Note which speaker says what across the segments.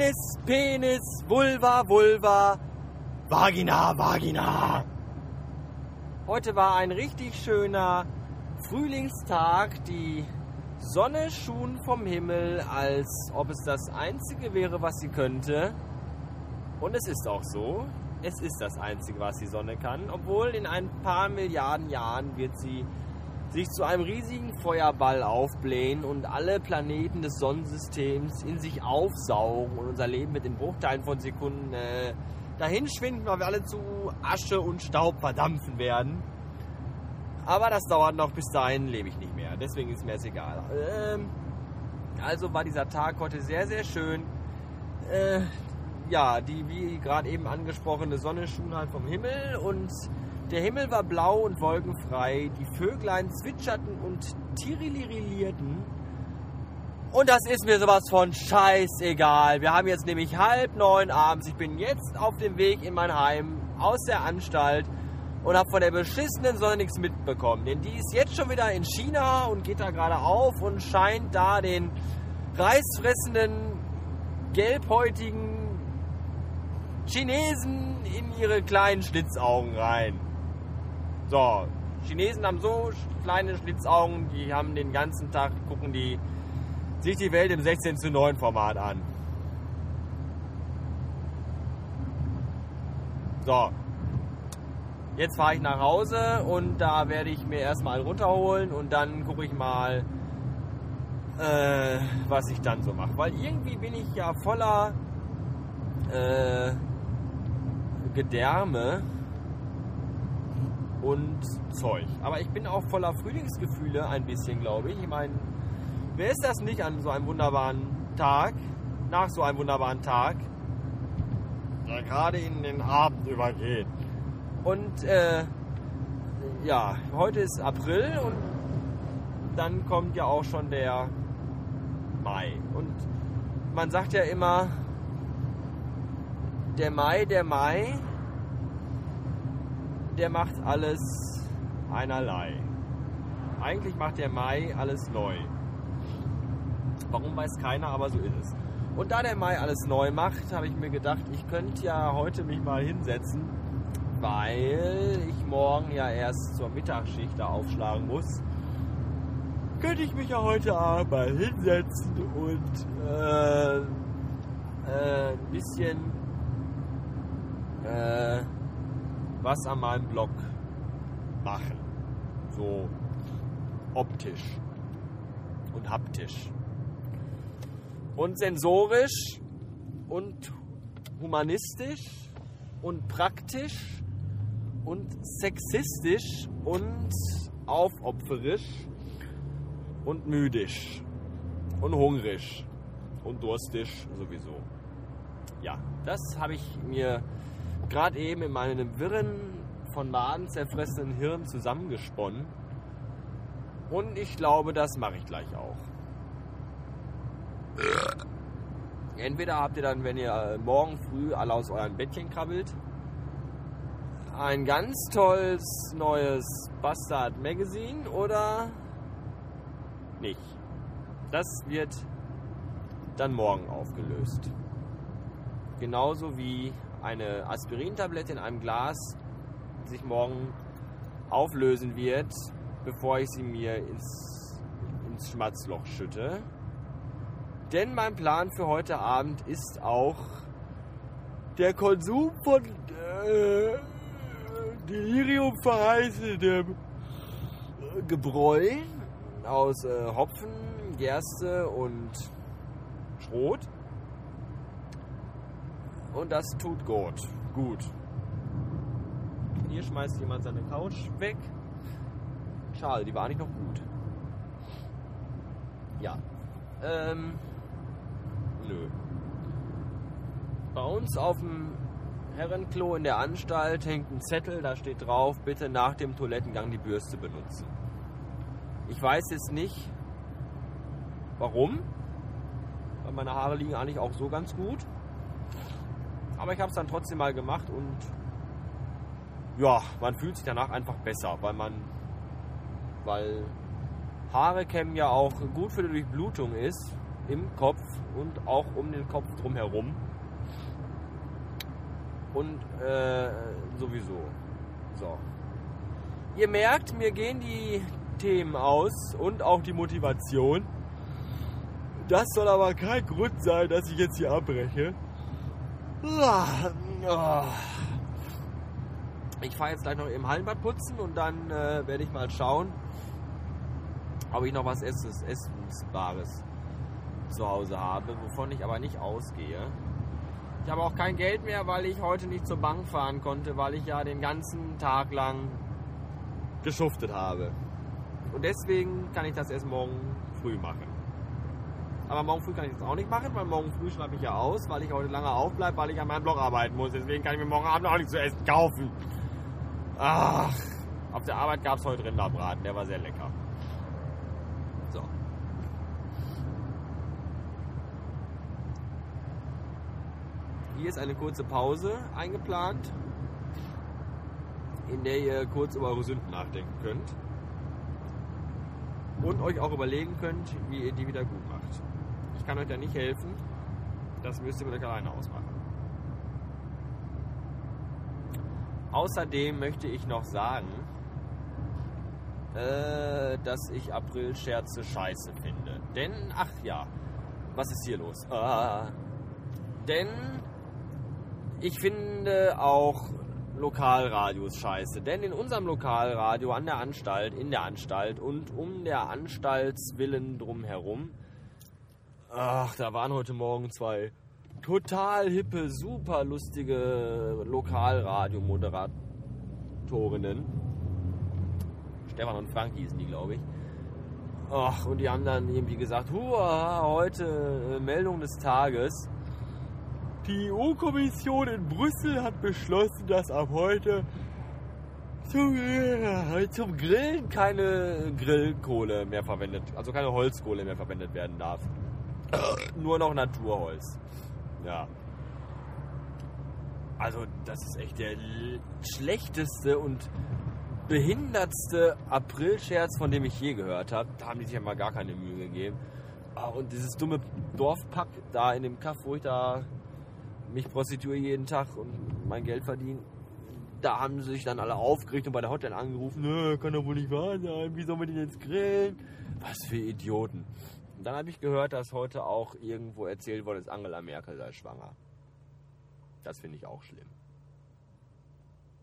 Speaker 1: Penis, Penis, Vulva, Vulva, Vagina, Vagina. Heute war ein richtig schöner Frühlingstag. Die Sonne schon vom Himmel, als ob es das Einzige wäre, was sie könnte. Und es ist auch so. Es ist das Einzige, was die Sonne kann. Obwohl in ein paar Milliarden Jahren wird sie sich zu einem riesigen Feuerball aufblähen und alle Planeten des Sonnensystems in sich aufsaugen und unser Leben mit den Bruchteilen von Sekunden äh, dahin schwinden, weil wir alle zu Asche und Staub verdampfen werden. Aber das dauert noch, bis dahin lebe ich nicht mehr. Deswegen ist mir es egal. Ähm, also war dieser Tag heute sehr, sehr schön. Äh, ja, die wie gerade eben angesprochene Sonne schien halt vom Himmel und der Himmel war blau und wolkenfrei, die Vöglein zwitscherten und tirilirillierten. Und das ist mir sowas von scheißegal. Wir haben jetzt nämlich halb neun abends. Ich bin jetzt auf dem Weg in mein Heim aus der Anstalt und habe von der beschissenen Sonne nichts mitbekommen. Denn die ist jetzt schon wieder in China und geht da gerade auf und scheint da den reißfressenden, gelbhäutigen Chinesen in ihre kleinen Schlitzaugen rein. So, Chinesen haben so kleine Schlitzaugen, die haben den ganzen Tag, gucken die sich die Welt im 16 zu 9 Format an. So, jetzt fahre ich nach Hause und da werde ich mir erstmal runterholen und dann gucke ich mal, äh, was ich dann so mache. Weil irgendwie bin ich ja voller äh, Gedärme und Zeug. Aber ich bin auch voller Frühlingsgefühle ein bisschen, glaube ich. Ich meine, wer ist das nicht an so einem wunderbaren Tag, nach so einem wunderbaren Tag, der gerade in den Abend übergeht. Und äh, ja, heute ist April und dann kommt ja auch schon der Mai. Und man sagt ja immer, der Mai, der Mai, der macht alles einerlei. Eigentlich macht der Mai alles neu. Warum weiß keiner, aber so ist es. Und da der Mai alles neu macht, habe ich mir gedacht, ich könnte ja heute mich mal hinsetzen, weil ich morgen ja erst zur Mittagsschicht da aufschlagen muss. Könnte ich mich ja heute Abend mal hinsetzen und äh, äh, ein bisschen äh, was an meinem Blog machen. So optisch und haptisch. Und sensorisch und humanistisch und praktisch und sexistisch und aufopferisch und müdisch und hungrig und durstig sowieso. Ja, das habe ich mir gerade eben in meinem wirren, von Maden zerfressenen Hirn zusammengesponnen. Und ich glaube, das mache ich gleich auch. Entweder habt ihr dann, wenn ihr morgen früh alle aus euren Bettchen krabbelt, ein ganz tolles neues Bastard Magazine oder nicht. Das wird dann morgen aufgelöst. Genauso wie eine Aspirintablette in einem Glas sich morgen auflösen wird, bevor ich sie mir ins, ins Schmatzloch schütte. Denn mein Plan für heute Abend ist auch der Konsum von äh, Delirium verheißendem Gebräu aus äh, Hopfen, Gerste und Schrot. Und das tut gut. Gut. Hier schmeißt jemand seine Couch weg. Schade, die war nicht noch gut. Ja. Ähm. Nö. Bei uns auf dem Herrenklo in der Anstalt hängt ein Zettel, da steht drauf, bitte nach dem Toilettengang die Bürste benutzen. Ich weiß jetzt nicht, warum, weil meine Haare liegen eigentlich auch so ganz gut. Aber ich habe es dann trotzdem mal gemacht und ja, man fühlt sich danach einfach besser, weil man, weil Haare kämmen ja auch gut für die Durchblutung ist, im Kopf und auch um den Kopf drumherum. Und äh, sowieso. So. Ihr merkt, mir gehen die Themen aus und auch die Motivation. Das soll aber kein Grund sein, dass ich jetzt hier abbreche. Ich fahre jetzt gleich noch im Hallenbad putzen und dann äh, werde ich mal schauen, ob ich noch was Essens, Essensbares zu Hause habe, wovon ich aber nicht ausgehe. Ich habe auch kein Geld mehr, weil ich heute nicht zur Bank fahren konnte, weil ich ja den ganzen Tag lang geschuftet habe. Und deswegen kann ich das erst morgen früh machen. Aber morgen früh kann ich das auch nicht machen, weil morgen früh schreibe ich ja aus, weil ich heute lange aufbleibe, weil ich an meinem Blog arbeiten muss. Deswegen kann ich mir morgen Abend auch nichts zu essen kaufen. Ach, auf der Arbeit gab es heute Rinderbraten, der war sehr lecker. So. Hier ist eine kurze Pause eingeplant, in der ihr kurz über eure Sünden nachdenken könnt und euch auch überlegen könnt, wie ihr die wieder gut macht. Ich kann euch da nicht helfen, das müsst ihr mit euch alleine ausmachen. Außerdem möchte ich noch sagen, äh, dass ich April-Scherze scheiße finde. Denn, ach ja, was ist hier los? Ah, denn ich finde auch Lokalradios scheiße. Denn in unserem Lokalradio an der Anstalt, in der Anstalt und um der Anstaltswillen drumherum, ach, da waren heute Morgen zwei total hippe, super lustige Lokalradio-Moderatorinnen. Stefan und Frank hießen die, glaube ich. Ach, und die haben dann irgendwie gesagt, Hua, heute äh, Meldung des Tages. Die EU-Kommission in Brüssel hat beschlossen, dass ab heute zum, äh, zum Grillen keine Grillkohle mehr verwendet, also keine Holzkohle mehr verwendet werden darf. Nur noch Naturholz. Ja. Also, das ist echt der schlechteste und behindertste Aprilscherz, von dem ich je gehört habe. Da haben die sich ja mal gar keine Mühe gegeben. Ah, und dieses dumme Dorfpack da in dem Kaff, wo ich da mich prostituiere jeden Tag und mein Geld verdiene, da haben sie sich dann alle aufgeregt und bei der Hotline angerufen, Nö, kann doch wohl nicht wahr sein, wie sollen wir den jetzt grillen? Was für Idioten. Und dann habe ich gehört, dass heute auch irgendwo erzählt worden ist, Angela Merkel sei schwanger. Das finde ich auch schlimm.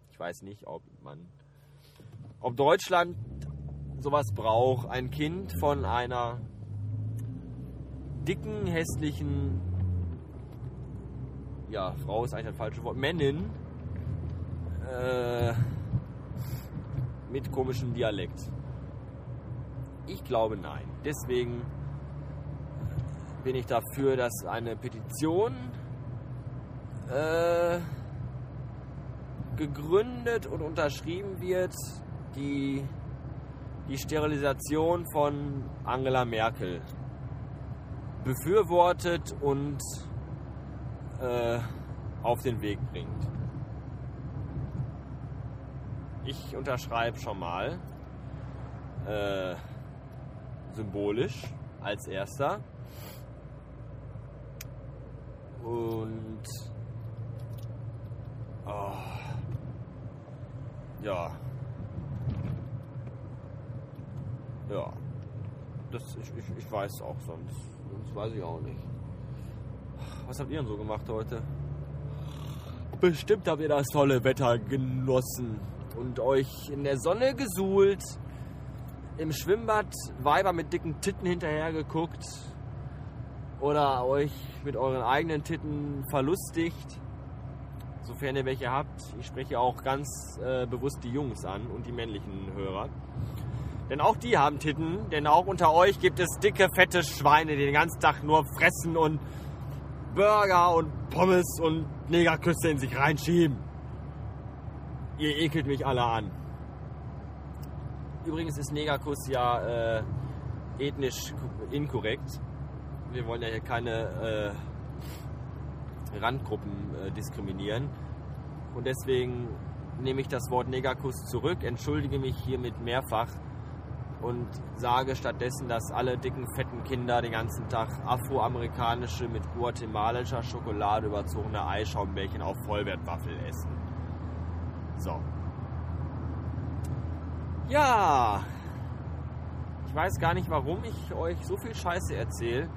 Speaker 1: Ich weiß nicht, ob man, ob Deutschland sowas braucht. Ein Kind von einer dicken, hässlichen, ja, Frau ist eigentlich ein falsches Wort, Männin, äh, mit komischem Dialekt. Ich glaube nein. Deswegen bin ich dafür, dass eine Petition äh, gegründet und unterschrieben wird, die die Sterilisation von Angela Merkel befürwortet und äh, auf den Weg bringt. Ich unterschreibe schon mal äh, symbolisch als erster. Und oh, ja. Ja. Das, ich, ich, ich weiß auch sonst. Sonst weiß ich auch nicht. Was habt ihr denn so gemacht heute? Bestimmt habt ihr das tolle Wetter genossen und euch in der Sonne gesuhlt, im Schwimmbad Weiber mit dicken Titten hinterher geguckt oder euch mit euren eigenen Titten verlustigt, sofern ihr welche habt. Ich spreche auch ganz äh, bewusst die Jungs an und die männlichen Hörer. Denn auch die haben Titten, denn auch unter euch gibt es dicke, fette Schweine, die den ganzen Tag nur fressen und Burger und Pommes und Negerküsse in sich reinschieben. Ihr ekelt mich alle an. Übrigens ist Negerkuss ja äh, ethnisch inkorrekt wir wollen ja hier keine äh, Randgruppen äh, diskriminieren. Und deswegen nehme ich das Wort Negakus zurück, entschuldige mich hiermit mehrfach und sage stattdessen, dass alle dicken, fetten Kinder den ganzen Tag afroamerikanische mit guatemalischer Schokolade überzogene Eischaumbärchen auf Vollwertwaffel essen. So. Ja. Ich weiß gar nicht, warum ich euch so viel Scheiße erzähle.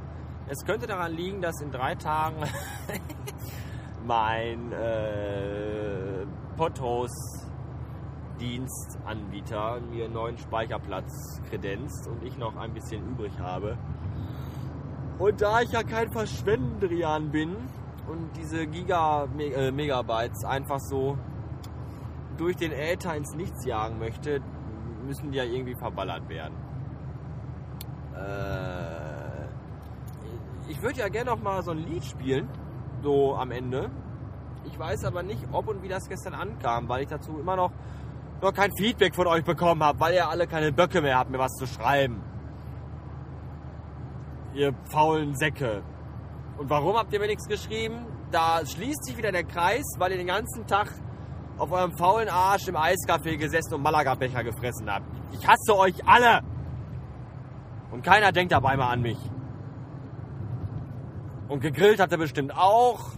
Speaker 1: Es könnte daran liegen, dass in drei Tagen mein äh, Pothouse Dienstanbieter mir einen neuen Speicherplatz kredenzt und ich noch ein bisschen übrig habe. Und da ich ja kein Verschwendrian bin und diese Giga äh, Megabytes einfach so durch den Äther ins Nichts jagen möchte, müssen die ja irgendwie verballert werden. Äh, ich würde ja gerne noch mal so ein Lied spielen, so am Ende. Ich weiß aber nicht, ob und wie das gestern ankam, weil ich dazu immer noch noch kein Feedback von euch bekommen habe, weil ihr alle keine Böcke mehr habt, mir was zu schreiben. Ihr faulen Säcke. Und warum habt ihr mir nichts geschrieben? Da schließt sich wieder der Kreis, weil ihr den ganzen Tag auf eurem faulen Arsch im Eiscafé gesessen und Malaga-Becher gefressen habt. Ich hasse euch alle! Und keiner denkt dabei mal an mich. Und gegrillt habt ihr bestimmt auch.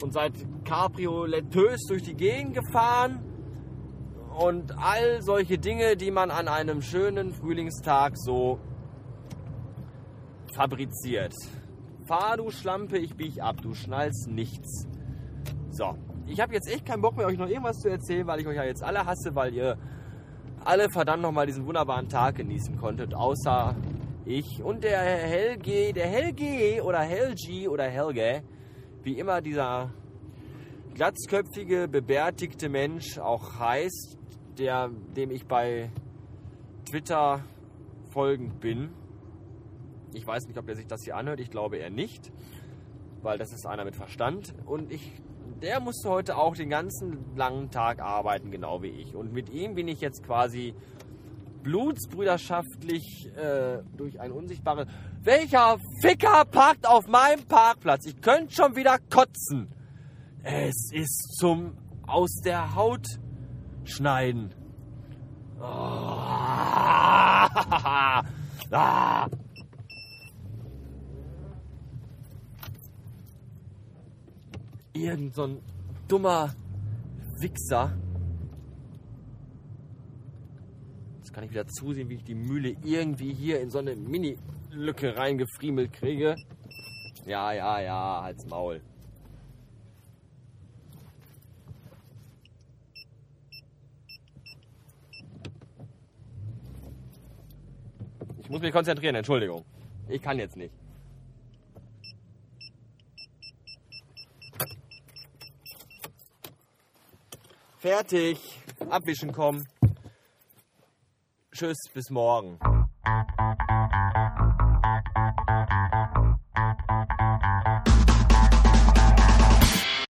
Speaker 1: Und seid cabrioletös durch die Gegend gefahren und all solche Dinge, die man an einem schönen Frühlingstag so fabriziert. Fahr du Schlampe, ich bieg ab, du schnallst nichts. So, ich habe jetzt echt keinen Bock mehr, euch noch irgendwas zu erzählen, weil ich euch ja jetzt alle hasse, weil ihr alle verdammt nochmal diesen wunderbaren Tag genießen konntet, außer ich und der Helge, der Helge oder Helgi oder Helge, wie immer dieser glatzköpfige, bebärtigte Mensch auch heißt, der, dem ich bei Twitter folgend bin. Ich weiß nicht, ob er sich das hier anhört. Ich glaube eher nicht, weil das ist einer mit Verstand. Und ich, der musste heute auch den ganzen langen Tag arbeiten, genau wie ich. Und mit ihm bin ich jetzt quasi blutsbrüderschaftlich äh, durch ein unsichtbares. Welcher Ficker parkt auf meinem Parkplatz? Ich könnte schon wieder kotzen. Es ist zum aus der Haut schneiden. Oh. ah. Irgend so ein dummer Wichser. Jetzt kann ich wieder zusehen, wie ich die Mühle irgendwie hier in so eine Mini-Lücke reingefriemelt kriege. Ja, ja, ja, halt's Maul. Ich muss mich konzentrieren, Entschuldigung. Ich kann jetzt nicht. Fertig. Abwischen kommen. Tschüss, bis morgen.